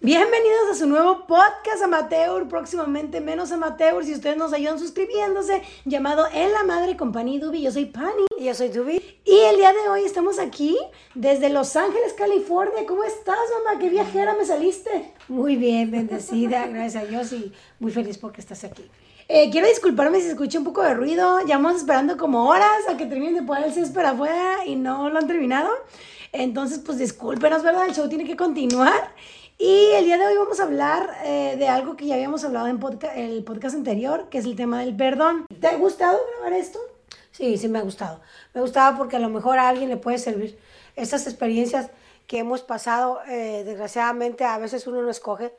Bienvenidos a su nuevo podcast amateur, próximamente menos amateur, si ustedes nos ayudan suscribiéndose, llamado En la Madre Compañía Dubi. Yo soy Pani. Y yo soy Dubi. Y el día de hoy estamos aquí desde Los Ángeles, California. ¿Cómo estás, mamá? ¿Qué viajera me saliste? Muy bien, bendecida, gracias a Dios y muy feliz porque estás aquí. Eh, quiero disculparme si escuché un poco de ruido. Llevamos esperando como horas a que terminen de poner el césped afuera y no lo han terminado. Entonces, pues discúlpenos, ¿verdad? El show tiene que continuar. Y el día de hoy vamos a hablar eh, de algo que ya habíamos hablado en el podcast anterior, que es el tema del perdón. ¿Te ha gustado grabar esto? Sí, sí me ha gustado. Me ha gustado porque a lo mejor a alguien le puede servir estas experiencias que hemos pasado. Eh, desgraciadamente a veces uno no escoge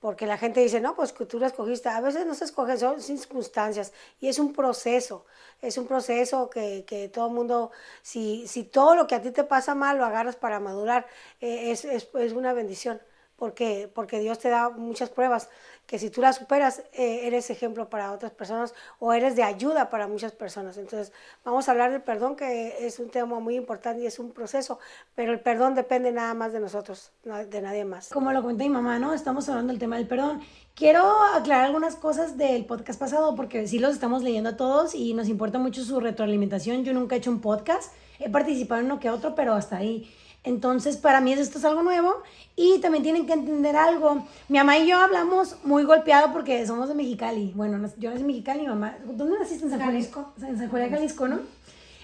porque la gente dice, no, pues tú la escogiste. A veces no se escogen, son circunstancias y es un proceso. Es un proceso que, que todo el mundo, si, si todo lo que a ti te pasa mal lo agarras para madurar, eh, es, es, es una bendición porque, porque Dios te da muchas pruebas que si tú las superas, eh, eres ejemplo para otras personas o eres de ayuda para muchas personas. Entonces, vamos a hablar del perdón, que es un tema muy importante y es un proceso, pero el perdón depende nada más de nosotros, de nadie más. Como lo cuenta mi mamá, ¿no? Estamos hablando del tema del perdón. Quiero aclarar algunas cosas del podcast pasado, porque sí los estamos leyendo a todos y nos importa mucho su retroalimentación. Yo nunca he hecho un podcast, he participado en uno que otro, pero hasta ahí. Entonces, para mí esto es algo nuevo y también tienen que entender algo. Mi mamá y yo hablamos muy golpeado porque somos de Mexicali. Bueno, yo nací en Mexicali, mi mamá. ¿Dónde naciste? En San Jalisco. En San Juan Jalisco, ¿no?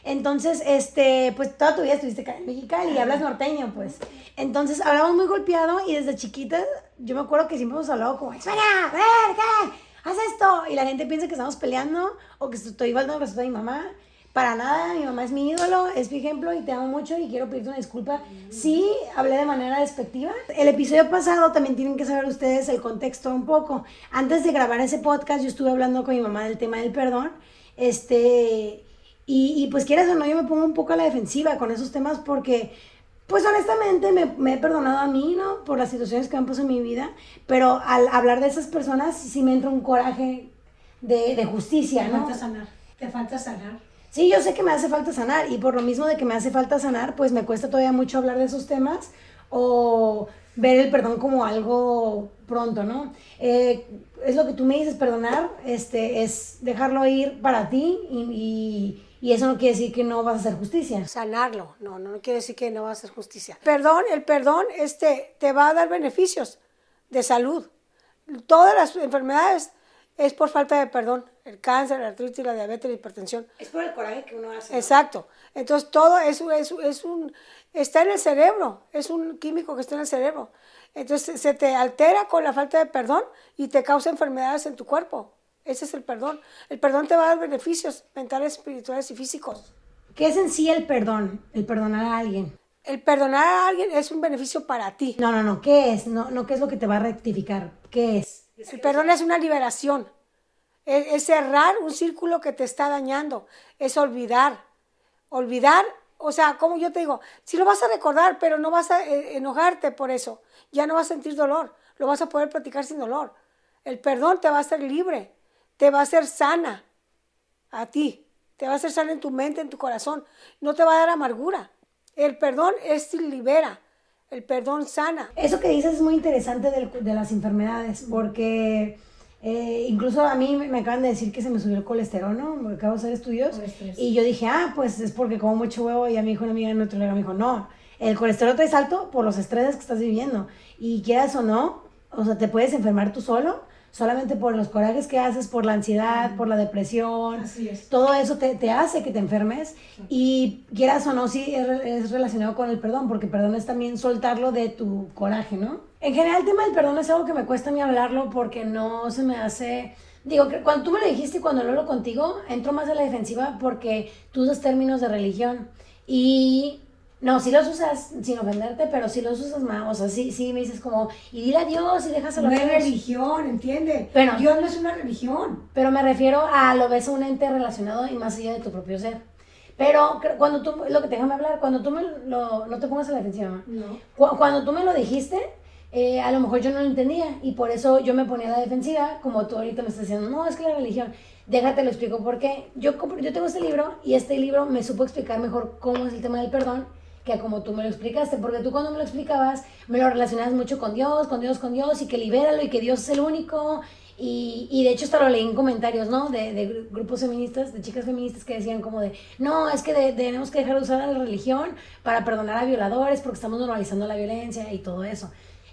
Entonces, este, pues toda tu vida estuviste en Mexicali y hablas norteño, pues. Entonces, hablamos muy golpeado y desde chiquita, yo me acuerdo que siempre hemos hablado como, espera, a ver, ¿qué? Haz esto. Y la gente piensa que estamos peleando o que estoy faltando respeto a mi mamá. Para nada, mi mamá es mi ídolo, es mi ejemplo y te amo mucho y quiero pedirte una disculpa. Sí, hablé de manera despectiva. El episodio pasado también tienen que saber ustedes el contexto un poco. Antes de grabar ese podcast yo estuve hablando con mi mamá del tema del perdón. Este, y, y pues quieras o no, yo me pongo un poco a la defensiva con esos temas porque pues honestamente me, me, he perdonado a mí, ¿no? Por las situaciones que han pasado en mi vida, pero al hablar de esas personas sí me entra un coraje de, de justicia, ¿no? Te falta sanar, te falta sanar. Sí, yo sé que me hace falta sanar y por lo mismo de que me hace falta sanar, pues me cuesta todavía mucho hablar de esos temas o ver el perdón como algo pronto, ¿no? Eh, es lo que tú me dices, perdonar, este, es dejarlo ir para ti y, y, eso no quiere decir que no vas a hacer justicia. Sanarlo, no, no, quiere decir que no vas a hacer justicia. Perdón, el perdón este, te va a dar beneficios de salud. Todas las enfermedades es por falta de perdón. El cáncer, la artritis, la diabetes, la hipertensión. Es por el coraje que uno hace. Exacto. Entonces todo eso es, es, un, está en el cerebro, es un químico que está en el cerebro. Entonces se te altera con la falta de perdón y te causa enfermedades en tu cuerpo. Ese es el perdón. El perdón te va a dar beneficios mentales, espirituales y físicos. ¿Qué es en sí el perdón? El perdonar a alguien. El perdonar a alguien es un beneficio para ti. No, no, no. ¿Qué es? No, no, ¿qué es lo que te va a rectificar? ¿Qué es? El perdón es una liberación. Es, cerrar un círculo que te está dañando. Es olvidar. Olvidar, o sea, como yo te digo, si lo vas a recordar, pero no vas a eh, enojarte por eso. Ya no vas a sentir dolor. Lo vas a poder practicar sin dolor. El perdón te va a hacer libre. Te va a hacer sana a ti. Te va a hacer sana en tu mente, en tu corazón. No te va a dar amargura. El perdón es libera. El perdón sana. Eso que dices es muy interesante de, de las enfermedades, porque eh, incluso a mí me acaban de decir que se me subió el colesterol, ¿no? Porque acabo de hacer estudios. Y yo dije, ah, pues es porque como mucho huevo. Y a mi hijo, una amiga nutrióloga me dijo, no, el colesterol te alto por los estreses que estás viviendo. Y quieras o no, o sea, te puedes enfermar tú solo solamente por los corajes que haces, por la ansiedad, por la depresión. Todo eso te, te, hace que te enfermes. Y quieras o no, sí es, relacionado con el perdón, porque perdón es también soltarlo de tu coraje, ¿no? En general, el tema del perdón es algo que me cuesta a mí hablarlo porque no se me hace. Digo, que cuando tú me lo dijiste y cuando lo hablo contigo, entro más a la defensiva porque tú usas términos de religión. Y no, sí los usas sin ofenderte, pero sí los usas más. O sea, sí, sí me dices como, y dile a Dios y dejas a No es religión, ¿entiendes? Pero, Dios no es una religión. Pero me refiero a lo ves a un ente relacionado y más allá de tu propio ser. Pero cuando tú, lo que déjame hablar, cuando tú me lo, no te pongas a la defensiva. No. Cuando tú me lo dijiste, eh, a lo mejor yo no lo entendía y por eso yo me ponía a la defensiva, como tú ahorita me estás diciendo, no, es que la religión. Déjate lo explico porque yo, yo tengo este libro y este libro me supo explicar mejor cómo es el tema del perdón que como tú me lo explicaste, porque tú cuando me lo explicabas me lo relacionabas mucho con Dios, con Dios, con Dios, y que libéralo y que Dios es el único. Y, y de hecho hasta lo leí en comentarios, ¿no? De, de, grupos feministas, de chicas feministas que decían como de, no, es que tenemos que dejar de usar la religión para perdonar a violadores porque estamos normalizando la violencia y todo eso.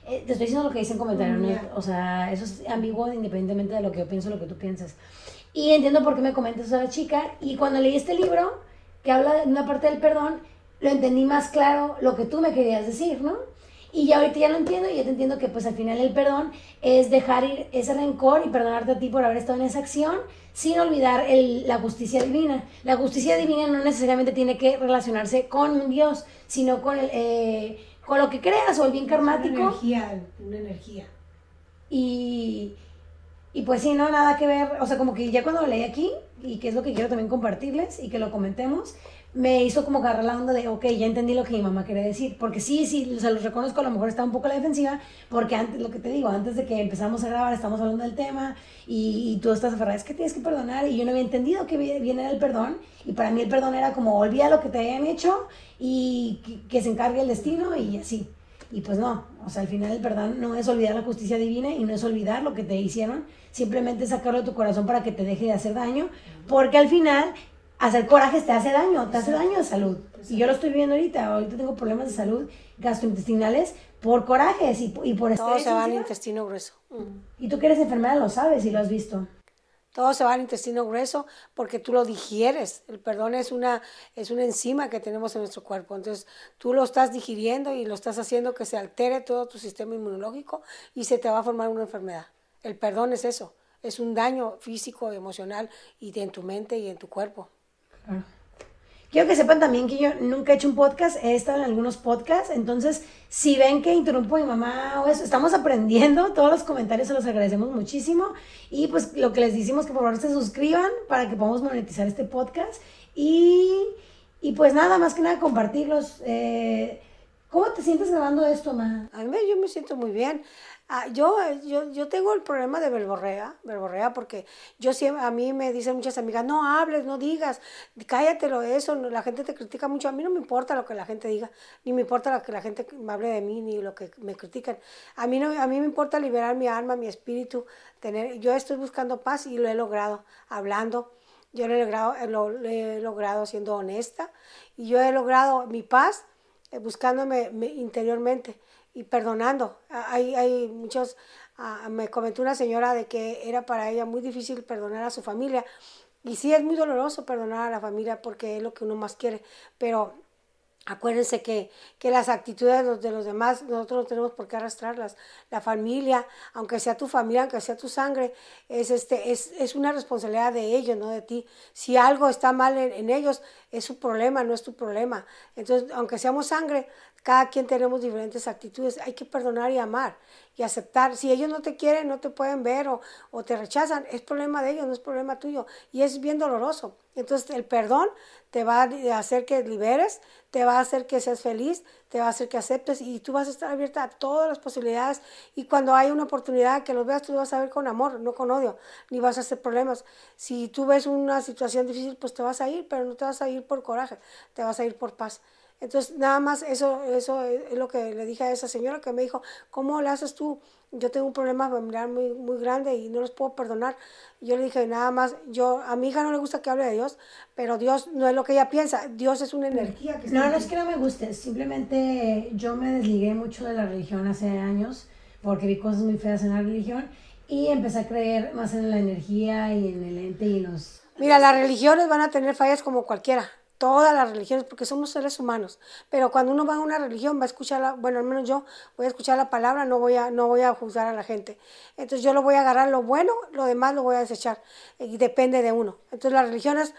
Eh, te estoy diciendo lo que dicen en comentarios, ¿no? O sea, eso es ambiguo independientemente de lo que yo pienso, lo que tú piensas. Y entiendo por qué me comentas a la chica. Y cuando leí este libro, que habla de una parte del perdón, lo entendí más claro lo que tú me querías decir, ¿no? Y ya ahorita ya lo entiendo y ya te entiendo que pues al final el perdón es dejar ir ese rencor y perdonarte a ti por haber estado en esa acción sin olvidar el, la justicia divina. La justicia divina no necesariamente tiene que relacionarse con Dios, sino con el, eh, con lo que creas o el bien karmático. Una energía, una energía. Y, y pues sí, no, nada que ver, o sea, como que ya cuando lo leí aquí, y que es lo que quiero también compartirles y que lo comentemos, me hizo como agarrar la onda de, ok, ya entendí lo que mi mamá quería decir. Porque sí, sí, o sea, los reconozco, a lo mejor está un poco a la defensiva, porque antes, lo que te digo, antes de que empezamos a grabar, estamos hablando del tema y, y tú estás aferrada, es que tienes que perdonar. Y yo no había entendido que viene el perdón. Y para mí el perdón era como, olvida lo que te hayan hecho y que, que se encargue el destino y así. Y pues no, o sea, al final el perdón no es olvidar la justicia divina y no es olvidar lo que te hicieron, simplemente sacarlo de tu corazón para que te deje de hacer daño, porque al final hacer corajes te hace daño, te hace daño de salud. Y yo lo estoy viendo ahorita, ahorita tengo problemas de salud gastrointestinales por corajes y, y por Todo se va al intestino grueso. Y tú que eres enfermera lo sabes y lo has visto. Todo se va al intestino grueso porque tú lo digieres. El perdón es una, es una enzima que tenemos en nuestro cuerpo. Entonces tú lo estás digiriendo y lo estás haciendo que se altere todo tu sistema inmunológico y se te va a formar una enfermedad. El perdón es eso. Es un daño físico, emocional y en tu mente y en tu cuerpo. Quiero que sepan también que yo nunca he hecho un podcast, he estado en algunos podcasts, entonces si ven que interrumpo a mi mamá o eso, estamos aprendiendo, todos los comentarios se los agradecemos muchísimo y pues lo que les decimos que por favor se suscriban para que podamos monetizar este podcast y, y pues nada, más que nada compartirlos. Eh, ¿Cómo te sientes grabando esto, ma? A mí yo me siento muy bien. Ah, yo, yo, yo tengo el problema de verborrea, verborrea, porque yo siempre, a mí me dicen muchas amigas, no hables, no digas, cállatelo eso, la gente te critica mucho, a mí no me importa lo que la gente diga, ni me importa lo que la gente me hable de mí, ni lo que me critican. A mí, no, a mí me importa liberar mi alma, mi espíritu, tener, yo estoy buscando paz y lo he logrado hablando, yo lo he logrado, lo, he logrado siendo honesta, y yo he logrado mi paz buscándome interiormente y perdonando. Hay, hay muchos, ah, me comentó una señora de que era para ella muy difícil perdonar a su familia. Y sí, es muy doloroso perdonar a la familia porque es lo que uno más quiere, pero Acuérdense que, que, las actitudes de los, demás nosotros no tenemos por qué arrastrarlas. La familia, aunque sea tu familia, aunque sea tu sangre, es, este, es, es una responsabilidad de ellos, no de ti. Si algo está mal en, en, ellos, es su problema, no es tu problema. Entonces, aunque seamos sangre, cada quien tenemos diferentes actitudes. Hay que perdonar y amar y aceptar. Si ellos no te quieren, no te pueden ver o, te rechazan, es problema de ellos, no es problema tuyo. Y es bien doloroso. Entonces, el perdón te va a hacer que liberes, te va a hacer que seas feliz, te va a hacer que aceptes y tú vas a estar abierta a todas las posibilidades y cuando hay una oportunidad que lo veas, tú vas a ver con amor, no con odio, ni vas a hacer problemas. Si tú ves una situación difícil, pues te vas a ir, pero no te vas a ir por coraje, te vas a ir por paz. Entonces, nada más eso, eso es lo que le dije a esa señora que me dijo, ¿cómo le haces tú? Yo tengo un problema familiar muy, muy grande y no los puedo perdonar. Yo le dije, nada más, yo, a mi hija no le gusta que hable de Dios, pero Dios no es lo que ella piensa, Dios es una energía. Que no, no es que no me guste, simplemente yo me desligué mucho de la religión hace años porque vi cosas muy feas en la religión y empecé a creer más en la energía y en el ente y los... Mira, las religiones van a tener fallas como cualquiera, todas las religiones, porque somos seres humanos. Pero cuando uno va a una religión, va a escuchar, la, bueno, al menos yo voy a escuchar la palabra, no voy, a, no voy a juzgar a la gente. Entonces yo lo voy a agarrar lo bueno, lo demás lo voy a desechar. Y depende de uno. Entonces las religiones,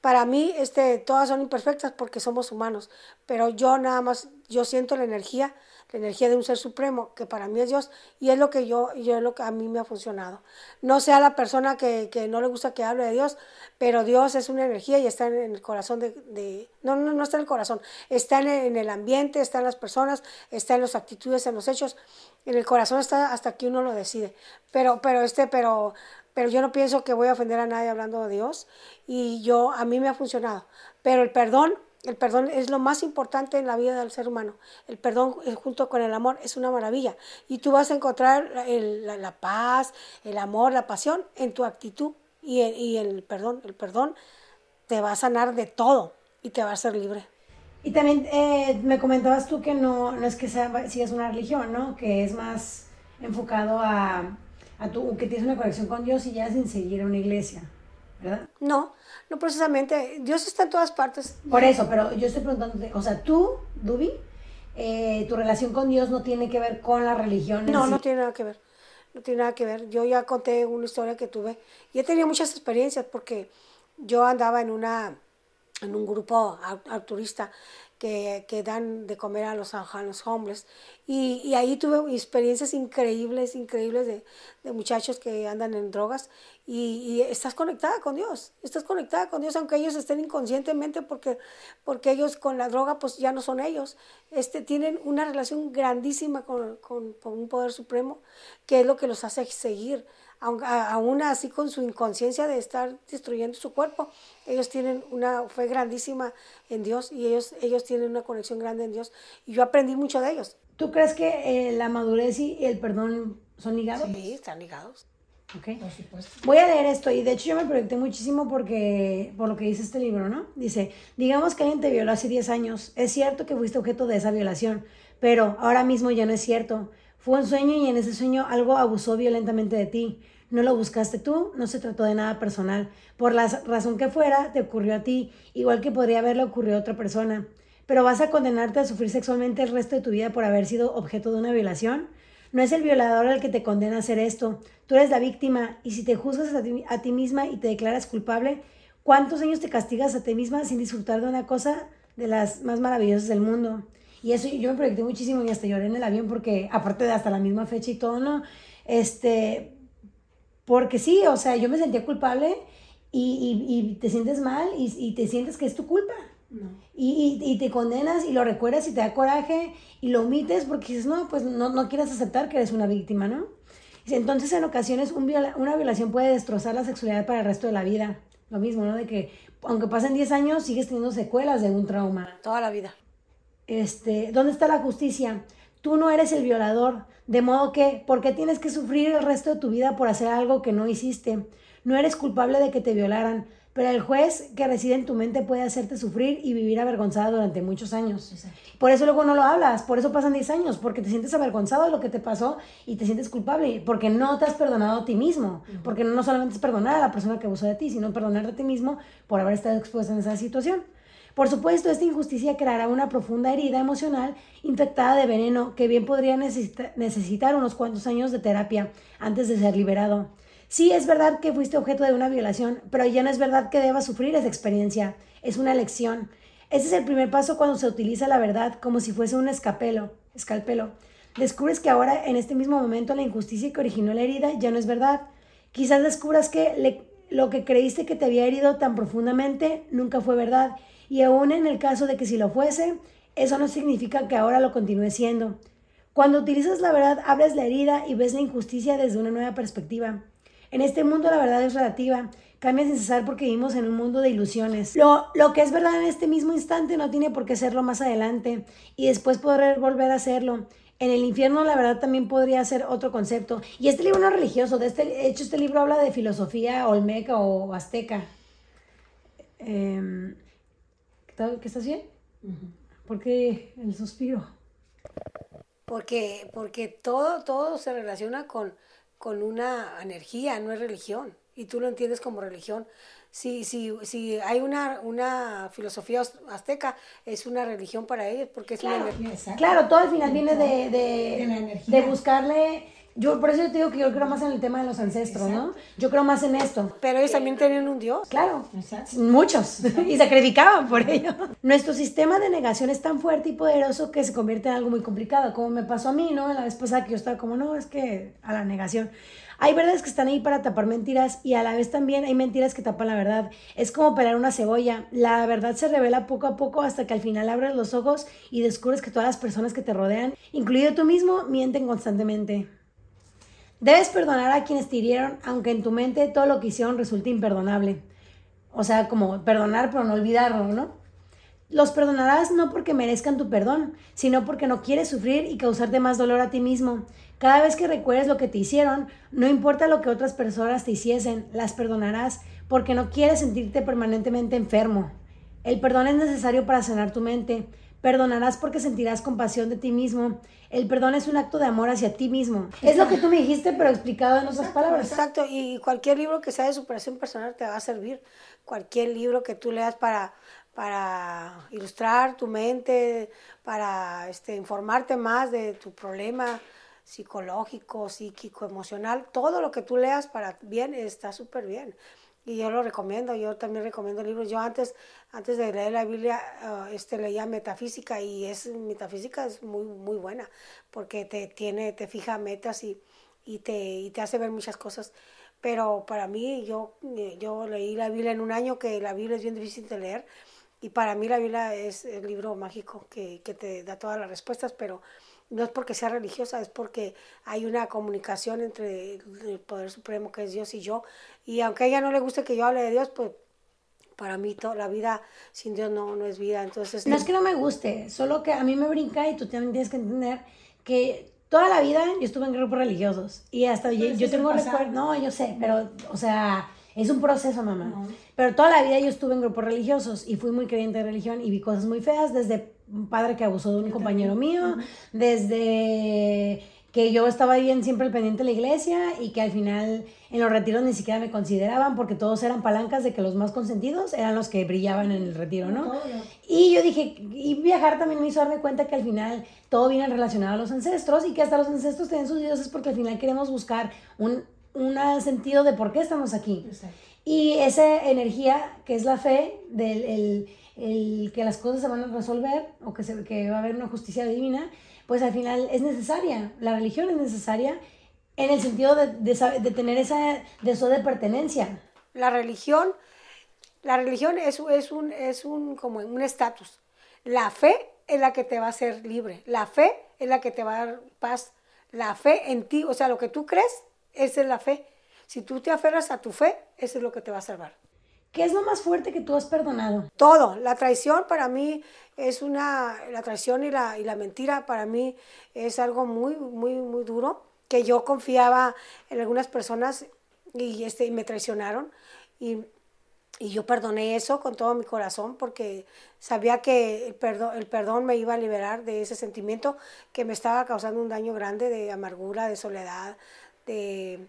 para mí, este, todas son imperfectas porque somos humanos. Pero yo nada más, yo siento la energía la energía de un ser supremo, que para mí es Dios, y es lo que yo, yo es lo que a mí me ha funcionado. No sea la persona que, que no le gusta que hable de Dios, pero Dios es una energía y está en, el corazón de, de, no, no, no está en el corazón, está en el, en el ambiente, está en las personas, está en las actitudes, en los hechos, en el corazón está hasta que uno lo decide. Pero, pero este, pero, pero yo no pienso que voy a ofender a nadie hablando de Dios, y yo, a mí me ha funcionado. Pero el perdón El perdón es lo más importante en la vida del ser humano. El perdón eh, junto con el amor es una maravilla. Y tú vas a encontrar la, paz, el amor, la pasión en tu actitud y, y el perdón. El perdón te va a sanar de todo y te va a hacer libre. Y también eh, me comentabas tú que no, no es que sea, si es una religión, ¿no? Que es más enfocado a, a tu, que tienes una conexión con Dios y ya sin seguir a una iglesia. No, no precisamente. Dios está en todas partes. Por eso, pero yo estoy preguntándote, o sea, tú, Dubi, eh, tu relación con Dios no tiene que ver con la religión. no, no tiene nada que ver. No tiene nada que ver. Yo ya conté una historia que tuve y he tenido muchas experiencias porque yo andaba en una en un grupo turista que, que, dan de comer a los, a homeless. Y, y, ahí tuve experiencias increíbles, increíbles de, de muchachos que andan en drogas. Y, y, estás conectada con Dios, estás conectada con Dios, aunque ellos estén inconscientemente, porque, porque ellos con la droga pues ya no son ellos. Este, tienen una relación grandísima con, con, con un poder supremo, que es lo que los hace seguir aún así con su inconsciencia de estar destruyendo su cuerpo, ellos tienen una fe grandísima en Dios y ellos, ellos tienen una conexión grande en Dios. Y yo aprendí mucho de ellos. ¿Tú crees que eh, la madurez y el perdón son ligados? Sí, están ligados. Okay. Por supuesto. Voy a leer esto y de hecho yo me proyecté muchísimo porque por lo que dice este libro, ¿no? Dice, digamos que alguien te violó hace 10 años. Es cierto que fuiste objeto de esa violación, pero ahora mismo ya no es cierto. Fue un sueño y en ese sueño algo abusó violentamente de ti. No lo buscaste tú, no se trató de nada personal. Por la razón que fuera, te ocurrió a ti, igual que podría haberle ocurrido a otra persona. Pero vas a condenarte a sufrir sexualmente el resto de tu vida por haber sido objeto de una violación. No es el violador el que te condena a hacer esto. Tú eres la víctima y si te juzgas a ti, a ti misma y te declaras culpable, ¿cuántos años te castigas a ti misma sin disfrutar de una cosa de las más maravillosas del mundo? Y eso yo me proyecté muchísimo y hasta lloré en el avión porque, aparte de hasta la misma fecha y todo, ¿no? Este, porque sí, o sea, yo me sentía culpable y, y, te sientes mal y, y, te sientes que es tu culpa. No. Y, y, te condenas y lo recuerdas y te da coraje y lo omites porque dices, no, pues no, no quieres aceptar que eres una víctima, ¿no? Entonces, en ocasiones, un una violación puede destrozar la sexualidad para el resto de la vida. Lo mismo, ¿no? De que, aunque pasen 10 años, sigues teniendo secuelas de un trauma. Toda la vida este, ¿dónde está la justicia? Tú no eres el violador, de modo que, ¿por qué tienes que sufrir el resto de tu vida por hacer algo que no hiciste? No eres culpable de que te violaran, pero el juez que reside en tu mente puede hacerte sufrir y vivir avergonzada durante muchos años. Por eso luego no lo hablas, por eso pasan 10 años, porque te sientes avergonzado de lo que te pasó y te sientes culpable, porque no te has perdonado a ti mismo, porque no solamente es perdonar a la persona que abusó de ti, sino perdonarte a ti mismo por haber estado expuesto en esa situación. Por supuesto, esta injusticia creará una profunda herida emocional infectada de veneno que bien podría necesitar unos cuantos años de terapia antes de ser liberado. Sí, es verdad que fuiste objeto de una violación, pero ya no es verdad que debas sufrir esa experiencia. Es una lección. Ese es el primer paso cuando se utiliza la verdad como si fuese un escapelo, escalpelo. Descubres que ahora, en este mismo momento, la injusticia que originó la herida ya no es verdad. Quizás descubras que lo que creíste que te había herido tan profundamente nunca fue verdad y aún en el caso de que si lo fuese, eso no significa que ahora lo continúe siendo. Cuando utilizas la verdad, abres la herida y ves la injusticia desde una nueva perspectiva. En este mundo la verdad es relativa, cambia sin cesar porque vivimos en un mundo de ilusiones. Lo, lo que es verdad en este mismo instante no tiene por qué serlo más adelante y después poder volver a serlo. En el infierno la verdad también podría ser otro concepto. Y este libro no es religioso, de este, hecho este libro habla de filosofía olmeca o azteca. Eh, ¿Que estás bien? ¿Por qué el suspiro? Porque, porque todo, todo se relaciona con, con una energía, no es religión. Y tú lo entiendes como religión. Si, si, si hay una, una filosofía azteca, es una religión para ellos porque es claro, una energía. Claro, todo al final viene de, de, de buscarle yo por eso te digo que yo creo más en el tema de los ancestros, ¿no? Yo creo más en esto. Pero ellos también tenían un dios. Claro, muchos. y sacrificaban por ello. Nuestro sistema de negación es tan fuerte y poderoso que se convierte en algo muy complicado, como me pasó a mí, ¿no? La vez pasada que yo estaba como, no, es que a la negación. Hay verdades que están ahí para tapar mentiras y a la vez también hay mentiras que tapan la verdad. Es como pelar una cebolla. La verdad se revela poco a poco hasta que al final abres los ojos y descubres que todas las personas que te rodean, incluido tú mismo, mienten constantemente. Debes perdonar a quienes te hirieron, aunque en tu mente todo lo que hicieron resulte imperdonable. O sea, como perdonar pero no olvidarlo, ¿no? Los perdonarás no porque merezcan tu perdón, sino porque no quieres sufrir y causarte más dolor a ti mismo. Cada vez que recuerdes lo que te hicieron, no importa lo que otras personas te hiciesen, las perdonarás porque no quieres sentirte permanentemente enfermo. El perdón es necesario para sanar tu mente. Perdonarás porque sentirás compasión de ti mismo. El perdón es un acto de amor hacia ti mismo. Es lo que tú me dijiste, pero explicado en otras palabras. Exacto, y cualquier libro que sea de superación personal te va a servir. Cualquier libro que tú leas para para ilustrar tu mente, para este, informarte más de tu problema psicológico, psíquico, emocional. Todo lo que tú leas para bien está súper bien. Y yo lo recomiendo, yo también recomiendo libros. Yo antes, antes de leer la Biblia, ah, este, leía metafísica y es, metafísica es muy, muy buena porque te, tiene, te fija metas y, y, te, y te hace ver muchas cosas. Pero para mí, yo, yo leí la Biblia en un año, que la Biblia es bien difícil de leer y para mí la Biblia es el libro mágico que, que, te da todas las respuestas, pero no es porque sea religiosa, es porque hay una comunicación entre el Poder Supremo que es Dios y yo. Y aunque a ella no le guste que yo hable de Dios, pues para mí toda la vida sin Dios no, no es vida. Entonces, no es que no me guste, solo que a mí me brinca y tú también tienes que entender que toda la vida yo estuve en grupos religiosos y hasta yo, yo tengo recuerdos, no, yo sé, pero, o sea es un proceso, mamá. Pero toda la vida yo estuve en grupos religiosos y fui muy creyente de religión y vi cosas muy feas, desde un padre que abusó de un compañero mío, desde que yo estaba bien siempre al pendiente de la iglesia y que al final en los retiros ni siquiera me consideraban porque todos eran palancas de que los más consentidos eran los que brillaban en el retiro, ¿no? Y yo dije, y viajar también me hizo darme cuenta que al final todo viene relacionado a los ancestros y que hasta los ancestros tienen sus dioses porque al final queremos buscar un un sentido de por qué estamos aquí. Y esa energía que es la fe, del el, que las cosas se van a resolver o que, se, que va a haber una justicia divina, pues al final es necesaria. La religión es necesaria en el sentido de, de, tener esa deseo de pertenencia. La religión, la religión es, es un, es un, como un estatus. La fe es la que te va a hacer libre. La fe es la que te va a dar paz. La fe en ti, o sea, lo que tú crees, esa es la fe. Si tú te aferras a tu fe, eso es lo que te va a salvar. ¿Qué es lo más fuerte que tú has perdonado? Todo. La traición para mí es una, la traición y la, y la mentira para mí es algo muy, muy, muy duro, que yo confiaba en algunas personas y, este, y me traicionaron. Y, y, yo perdoné eso con todo mi corazón porque sabía que el perdón, el perdón me iba a liberar de ese sentimiento que me estaba causando un daño grande de amargura, de soledad, de,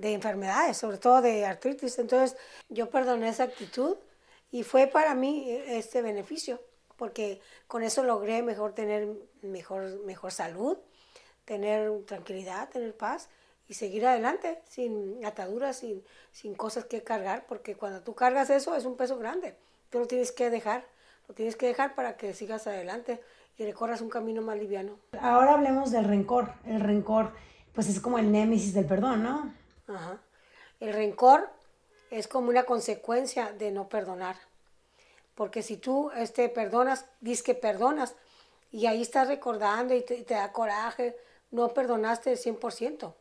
enfermedades, sobre todo de artritis. Entonces yo perdoné esa actitud y fue para mí este beneficio, porque con eso logré mejor tener mejor, mejor salud, tener tranquilidad, tener paz y seguir adelante sin ataduras, sin, sin cosas que cargar, porque cuando tú cargas eso es un peso grande, tú lo tienes que dejar, lo tienes que dejar para que sigas adelante y recorras un camino más liviano. Ahora hablemos del rencor, el rencor pues es como el némesis del perdón, ¿no? El rencor es como una consecuencia de no perdonar. Porque si tú este, perdonas, dices que perdonas, y ahí estás recordando y te, da coraje, no perdonaste el 100%.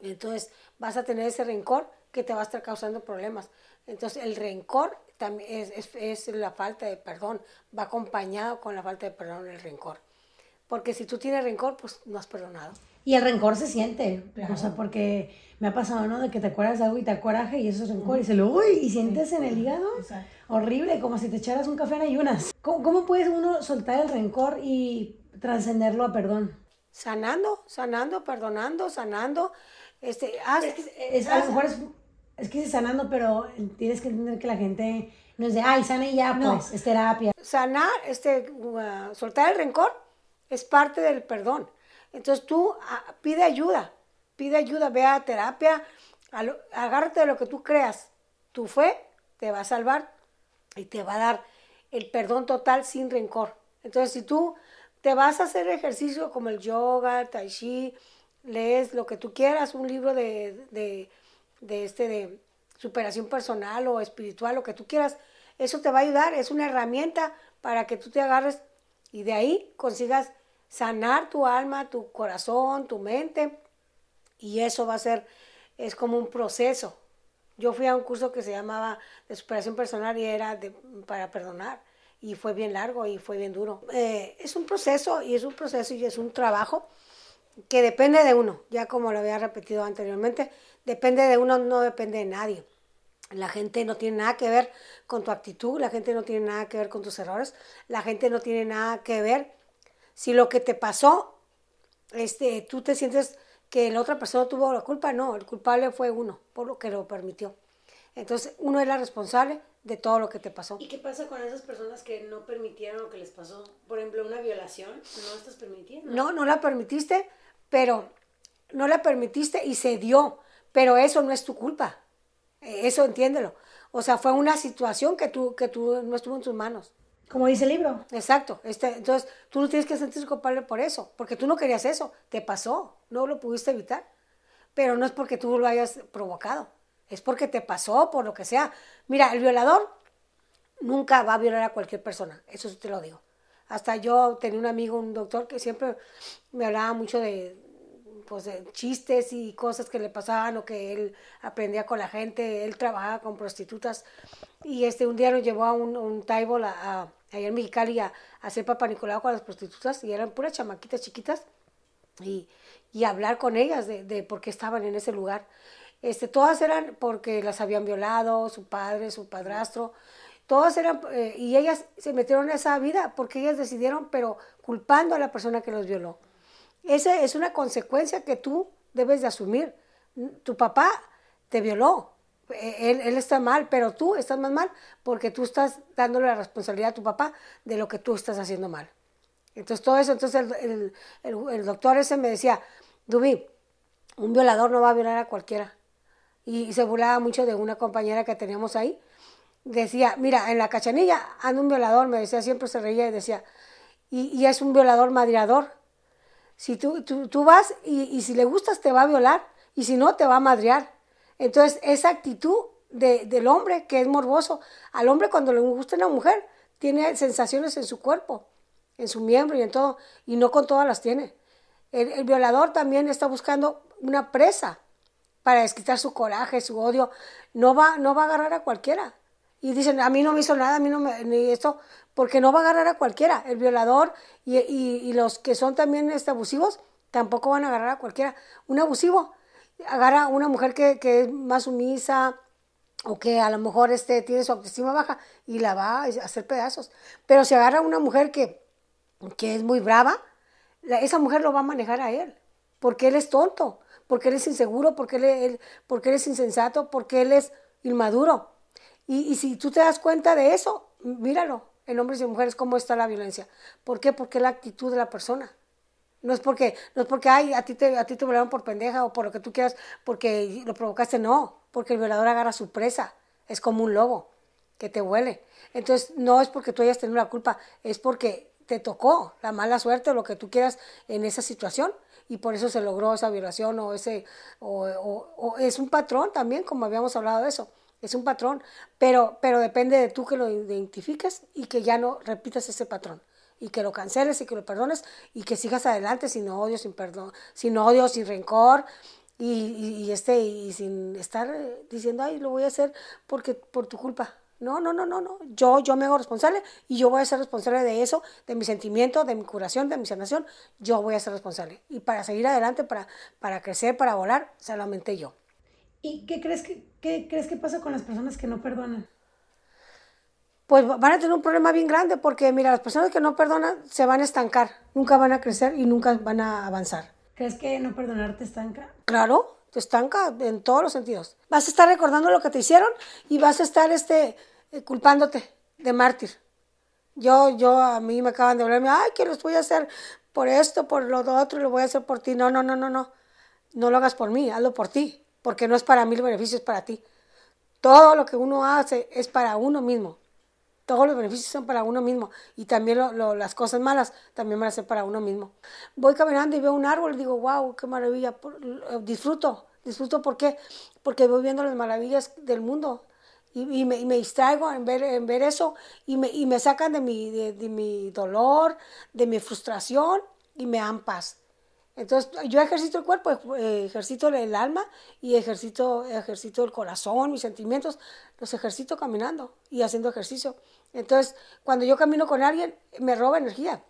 Entonces vas a tener ese rencor que te va a estar causando problemas. Entonces el rencor también es, es, la falta de perdón, va acompañado con la falta de perdón el rencor. Porque si tú tienes rencor, pues no has perdonado. Y el rencor se siente, o sea, porque me ha pasado, ¿no? De que te acuerdas de algo y te coraje y eso es rencor y se lo, uy, y sientes en el hígado horrible, como si te echaras un café en ayunas. ¿Cómo, ¿Cómo puede uno soltar el rencor y trascenderlo a perdón? Sanando, sanando, perdonando, sanando. Este, es, a lo mejor es, es que es sanando, pero tienes que entender que la gente no es de, ay, sana y ya, pues, es terapia. Sanar, este, uh, soltar el rencor es parte del perdón. Entonces tú ah, pide ayuda, pide ayuda, ve a terapia, agárrate de lo que tú creas. Tu fe te va a salvar y te va a dar el perdón total sin rencor. Entonces si tú te vas a hacer ejercicio como el yoga, tai chi, lees lo que tú quieras, un libro de, de, de, este, de superación personal o espiritual, lo que tú quieras, eso te va a ayudar, es una herramienta para que tú te agarres y de ahí consigas sanar tu alma, tu corazón, tu mente. Y eso va a ser, es como un proceso. Yo fui a un curso que se llamaba de superación personal y era de, para perdonar. y fue bien largo y fue bien duro. Eh, es un proceso y es un proceso y es un trabajo que depende de uno, ya como lo había repetido anteriormente, depende de uno, no depende de nadie. La gente no tiene nada que ver con tu actitud, la gente no tiene nada que ver con tus errores, la gente no tiene nada que ver si lo que te pasó, este, tú te sientes que la otra persona tuvo la culpa, no, el culpable fue uno, por lo que lo permitió. Entonces, uno es la responsable de todo lo que te pasó. ¿Y qué pasa con esas personas que no permitieron lo que les pasó? Por ejemplo, una violación, ¿no estás permitiendo? No, no la permitiste, pero no la permitiste y se dio, pero eso no es tu culpa. E, eso entiéndelo. O sea, fue una situación que tú, que tú no estuvo en tus manos. Como dice el libro. Exacto. Este, entonces, tú no tienes que sentirse culpable por eso, porque tú no querías eso, te pasó, no lo pudiste evitar. Pero no es porque tú lo hayas provocado, es porque te pasó, por lo que sea. Mira, el violador nunca va a violar a cualquier persona, eso sí te lo digo. Hasta yo tenía un amigo, un doctor, que siempre me hablaba mucho de, pues, chistes y cosas que le pasaban o que él aprendía con la gente. Él trabajaba con prostitutas y este, un día nos llevó a un, un table a, allá en Mexicali a, hacer papá Nicolau con las prostitutas y eran puras chamaquitas chiquitas y, y hablar con ellas de, de, por qué estaban en ese lugar. Este, todas eran porque las habían violado, su padre, su padrastro, todas eran, eh, y ellas se metieron en esa vida porque ellas decidieron, pero culpando a la persona que los violó. Esa es una consecuencia que tú debes de asumir. Tu papá te violó, él, él, está mal, pero tú estás más mal porque tú estás dándole la responsabilidad a tu papá de lo que tú estás haciendo mal. Entonces, todo eso, entonces el, doctor ese me decía, Dubi, un violador no va a violar a cualquiera. Y, se burlaba mucho de una compañera que teníamos ahí. Decía, mira, en la cachanilla anda un violador, me decía, siempre se reía y decía, y, es un violador madreador. Si tú, tú, tú vas y, y si le gustas te va a violar y si no te va a madrear. Entonces, esa actitud de, del hombre que es morboso, al hombre cuando le gusta una mujer, tiene sensaciones en su cuerpo, en su miembro y en todo, y no con todas las tiene. El, violador también está buscando una presa para desquitar su coraje, su odio. No va, no va a agarrar a cualquiera. Y dicen, a mí no me hizo nada, a mí ni esto, porque no va a agarrar a cualquiera. El violador y los que son también este, abusivos tampoco van a agarrar a cualquiera. Un abusivo agarra una mujer que, que, es más sumisa o que a lo mejor este, tiene su autoestima baja y la va a hacer pedazos. Pero si agarra una mujer que, que es muy brava, esa mujer lo va a manejar a él, porque él es tonto, porque él es inseguro, porque él, porque él es insensato, porque él es inmaduro. Y, y si tú te das cuenta de eso, míralo, en hombres y mujeres, cómo está la violencia. ¿Por qué? Porque la actitud de la persona. No es porque, no es porque, ay, a ti te, a ti te violaron por pendeja o por lo que tú quieras, porque lo provocaste, no, porque el violador agarra su presa, es como un lobo que te huele. Entonces, no es porque tú hayas tenido la culpa, es porque te tocó la mala suerte o lo que tú quieras en esa situación y por eso se logró esa violación o ese, o, o, o es un patrón también, como habíamos hablado de eso, es un patrón, pero, pero depende de tú que lo identifiques y que ya no repitas ese patrón y que lo canceles y que lo perdones y que sigas adelante sin odio, sin perdón, sin odio, sin rencor y, y, este y sin estar diciendo, "Ay, lo voy a hacer porque por tu culpa." No, no, no, no, no. Yo yo me hago responsable y yo voy a ser responsable de eso, de mi sentimiento, de mi curación, de mi sanación, yo voy a ser responsable. Y para seguir adelante, para para crecer, para volar, solamente yo. ¿Y qué crees que qué crees que pasa con las personas que no perdonan? Pues van a tener un problema bien grande porque, mira, las personas que no perdonan se van a estancar, nunca van a crecer y nunca van a avanzar. ¿Crees que no perdonar te estanca? Claro, te estanca en todos los sentidos. Vas a estar recordando lo que te hicieron y vas a estar este, culpándote de mártir. Yo, yo, a mí me acaban de hablarme, ay, que los voy a hacer por esto, por lo otro, lo voy a hacer por ti. No, no, no, no, no. No lo hagas por mí, hazlo por ti, porque no es para mí el beneficio, es para ti. Todo lo que uno hace es para uno mismo todos los beneficios son para uno mismo y también lo, lo, las cosas malas también van a ser para uno mismo. Voy caminando y veo un árbol y digo, wow, qué maravilla, disfruto, disfruto ¿por qué? Porque voy viendo las maravillas del mundo y, y, me, y me, distraigo en ver, en ver eso y me, y me sacan de mi, de, de mi dolor, de mi frustración y me dan paz. Entonces, yo ejercito el cuerpo, eh, ejercito el alma y ejercito, ejercito el corazón, mis sentimientos, los ejercito caminando y haciendo ejercicio. Entonces, cuando yo camino con alguien, me roba energía.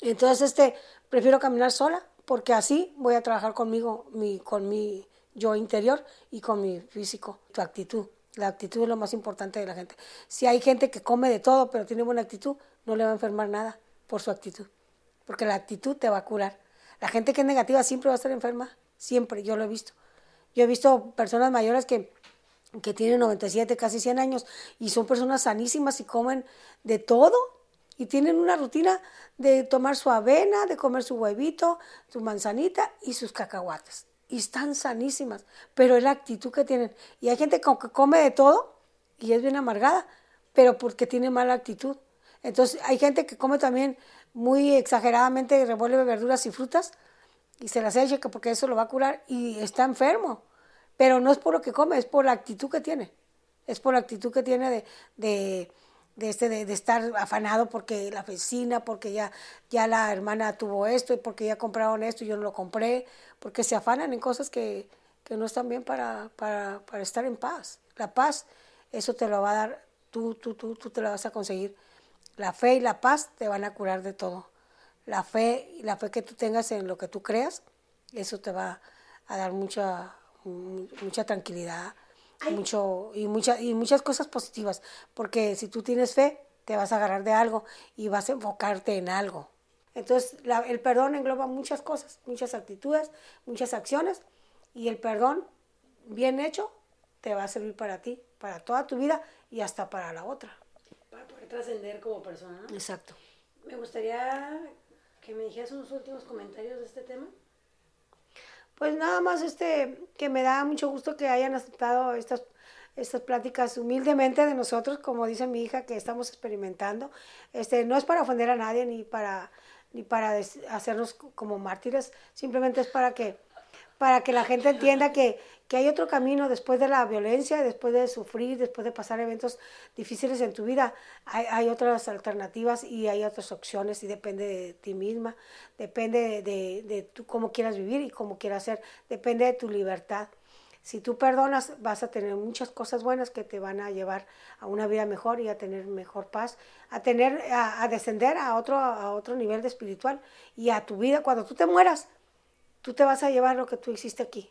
Entonces, este, prefiero caminar sola porque así voy a trabajar conmigo, mi, con mi yo interior y con mi físico, tu actitud. La actitud es lo más importante de la gente. Si hay gente que come de todo pero tiene buena actitud, no le va a enfermar nada por su actitud, porque la actitud te va a curar. La gente que es negativa siempre va a estar enferma, siempre, yo lo he visto. Yo he visto personas mayores que, que tienen 97, casi 100 años y son personas sanísimas y comen de todo y tienen una rutina de tomar su avena, de comer su huevito, su manzanita y sus cacahuates. Y están sanísimas, pero es la actitud que tienen. Y hay gente que come de todo y es bien amargada, pero porque tiene mala actitud. Entonces hay gente que come también muy exageradamente, revuelve verduras y frutas y se las echa porque eso lo va a curar y está enfermo. Pero no es por lo que come, es por la actitud que tiene. Es por la actitud que tiene de, de, de este, de, estar afanado porque la vecina, porque ya, ya la hermana tuvo esto y porque ya compraron esto y yo no lo compré, porque se afanan en cosas que, que no están bien para, para, para estar en paz. La paz, eso te lo va a dar, tú, tú, tú, tú te la vas a conseguir la fe y la paz te van a curar de todo. La fe y la fe que tú tengas en lo que tú creas, eso te va a dar mucha, mucha tranquilidad mucho, y, mucha, y muchas cosas positivas. Porque si tú tienes fe, te vas a agarrar de algo y vas a enfocarte en algo. Entonces, el perdón engloba muchas cosas, muchas actitudes, muchas acciones. Y el perdón bien hecho te va a servir para ti, para toda tu vida y hasta para la otra trascender como persona. Exacto. Me gustaría que me dijeras unos últimos comentarios de este tema. Pues nada más este, que me da mucho gusto que hayan aceptado estas, estas pláticas humildemente de nosotros, como dice mi hija, que estamos experimentando. Este, no es para ofender a nadie ni para, ni para hacernos como mártires, simplemente es para que para que la gente entienda que, que hay otro camino después de la violencia, después de sufrir, después de pasar eventos difíciles en tu vida. Hay, hay otras alternativas y hay otras opciones y depende de ti misma, depende de, de, tú cómo quieras vivir y cómo quieras ser, depende de tu libertad. Si tú perdonas, vas a tener muchas cosas buenas que te van a llevar a una vida mejor y a tener mejor paz, a tener, a, a descender a otro, a otro nivel de espiritual y a tu vida. Cuando tú te mueras, tú te vas a llevar lo que tú hiciste aquí.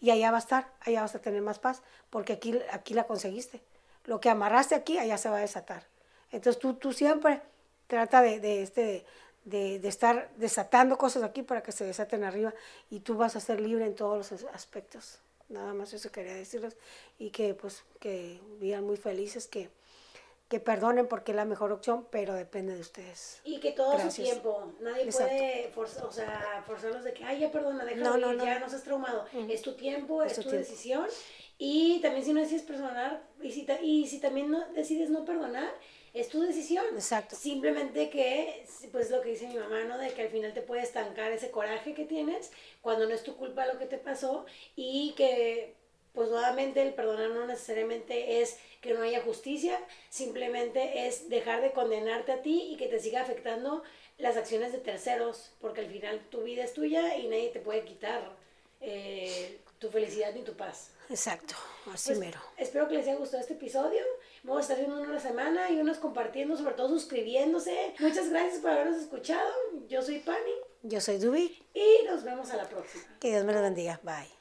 Y allá va a estar, allá vas a tener más paz, porque aquí, aquí la conseguiste. Lo que amarraste aquí, allá se va a desatar. Entonces tú, tú siempre trata de, de este, de, de, estar desatando cosas aquí para que se desaten arriba y tú vas a ser libre en todos los aspectos. Nada más eso quería decirles y que pues que vivan muy felices, que, que perdonen porque es la mejor opción, pero depende de ustedes. Y que todo su tiempo, nadie puede o sea, forzarlos de que, ay, ya perdona, déjalo no, no, ya no seas traumado. Es tu tiempo, es, tu, decisión. Y también si no decides perdonar, y si, y si también no, decides no perdonar, es tu decisión. Exacto. Simplemente que, pues lo que dice mi mamá, ¿no? De que al final te puede estancar ese coraje que tienes cuando no es tu culpa lo que te pasó y que pues nuevamente el perdonar no necesariamente es que no haya justicia, simplemente es dejar de condenarte a ti y que te siga afectando las acciones de terceros, porque al final tu vida es tuya y nadie te puede quitar eh, tu felicidad ni tu paz. Exacto, así pues, mero. Espero que les haya gustado este episodio. Vamos a estar viendo una semana y unos compartiendo, sobre todo suscribiéndose. Muchas gracias por habernos escuchado. Yo soy Pani. Yo soy Dubi. Y nos vemos a la próxima. Que Dios me los bendiga. Bye.